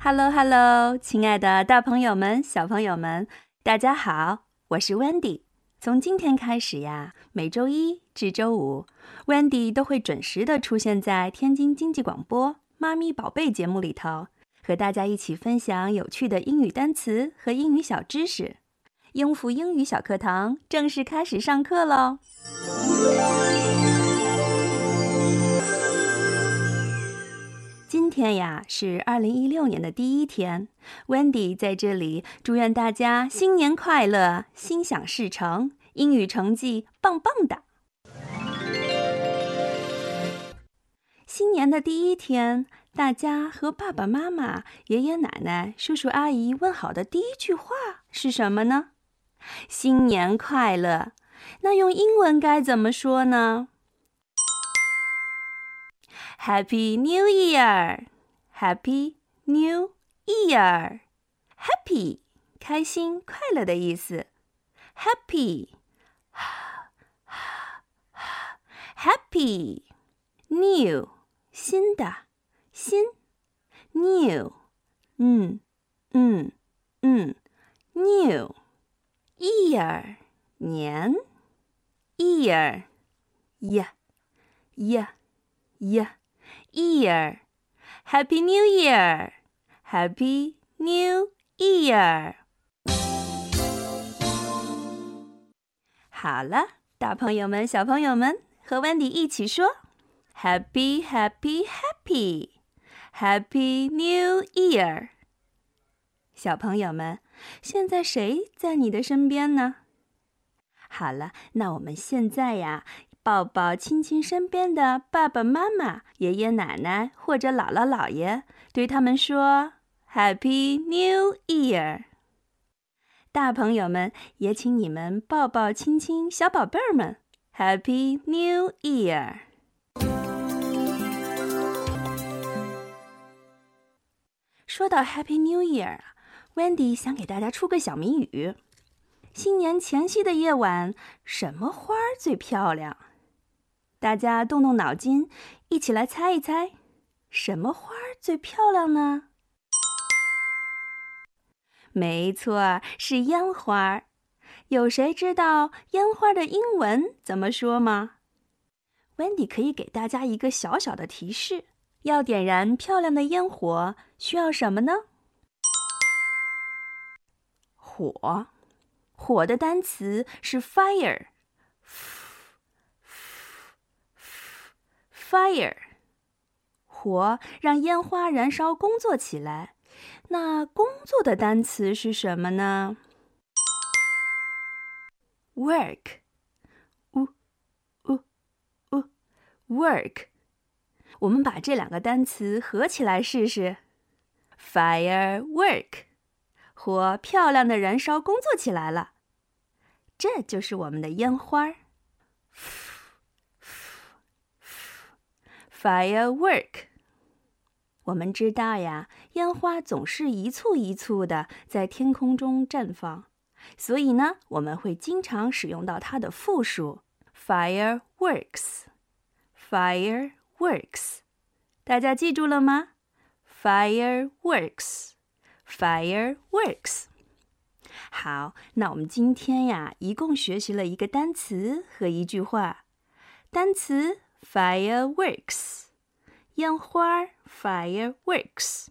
Hello Hello，亲爱的大朋友们、小朋友们，大家好，我是 Wendy。从今天开始呀，每周一至周五，Wendy 都会准时的出现在天津经济广播《妈咪宝贝》节目里头，和大家一起分享有趣的英语单词和英语小知识。英孚英语小课堂正式开始上课喽！天呀是二零一六年的第一天，Wendy 在这里祝愿大家新年快乐，心想事成，英语成绩棒棒的。新年的第一天，大家和爸爸妈妈、爷爷奶奶、叔叔阿姨问好的第一句话是什么呢？新年快乐。那用英文该怎么说呢？Happy New Year! Happy New Year! Happy 开心、快乐的意思。Happy Happy New 新的新 New 嗯嗯嗯 New Year 年 Year yeah yeah yeah Year, Happy New Year, Happy New Year。好了，大朋友们、小朋友们，和 Wendy 一起说：Happy, Happy, Happy, Happy New Year。小朋友们，现在谁在你的身边呢？好了，那我们现在呀。 抱抱亲亲身边的爸爸妈妈、爷爷奶奶或者姥姥姥爷，对他们说 “Happy New Year”。大朋友们也请你们抱抱亲亲小宝贝儿们，“Happy New Year”。说到 “Happy New Year”，Wendy 想给大家出个小谜语：新年前夕的夜晚，什么花儿最漂亮？大家动动脑筋，一起来猜一猜，什么花最漂亮呢？没错，是烟花。有谁知道烟花的英文怎么说吗？Wendy 可以给大家一个小小的提示：要点燃漂亮的烟火，需要什么呢？火。火的单词是 fire。Fire，火让烟花燃烧工作起来。那工作的单词是什么呢？Work，w w w work。我们把这两个单词合起来试试。Firework，火漂亮的燃烧工作起来了。这就是我们的烟花。Firework，我们知道呀，烟花总是一簇一簇的在天空中绽放，所以呢，我们会经常使用到它的复数 fireworks。Fireworks，大家记住了吗？Fireworks，Fireworks。好，那我们今天呀，一共学习了一个单词和一句话，单词。Fireworks，烟花，Fireworks。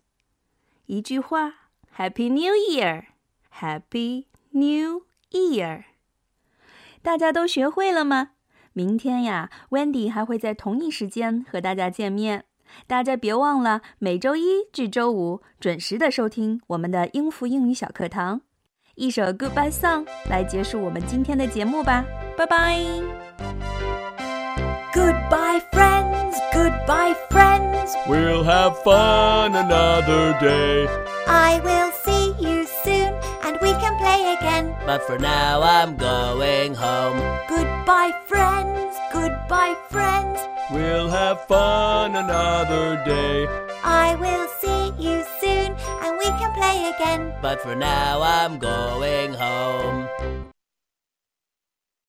一句话，Happy New Year，Happy New Year。大家都学会了吗？明天呀，Wendy 还会在同一时间和大家见面。大家别忘了每周一至周五准时的收听我们的英孚英语小课堂。一首 Goodbye Song 来结束我们今天的节目吧，拜拜。Goodbye, friends, goodbye, friends. We'll have fun another day. I will see you soon and we can play again. But for now, I'm going home. Goodbye, friends, goodbye, friends. We'll have fun another day. I will see you soon and we can play again. But for now, I'm going home.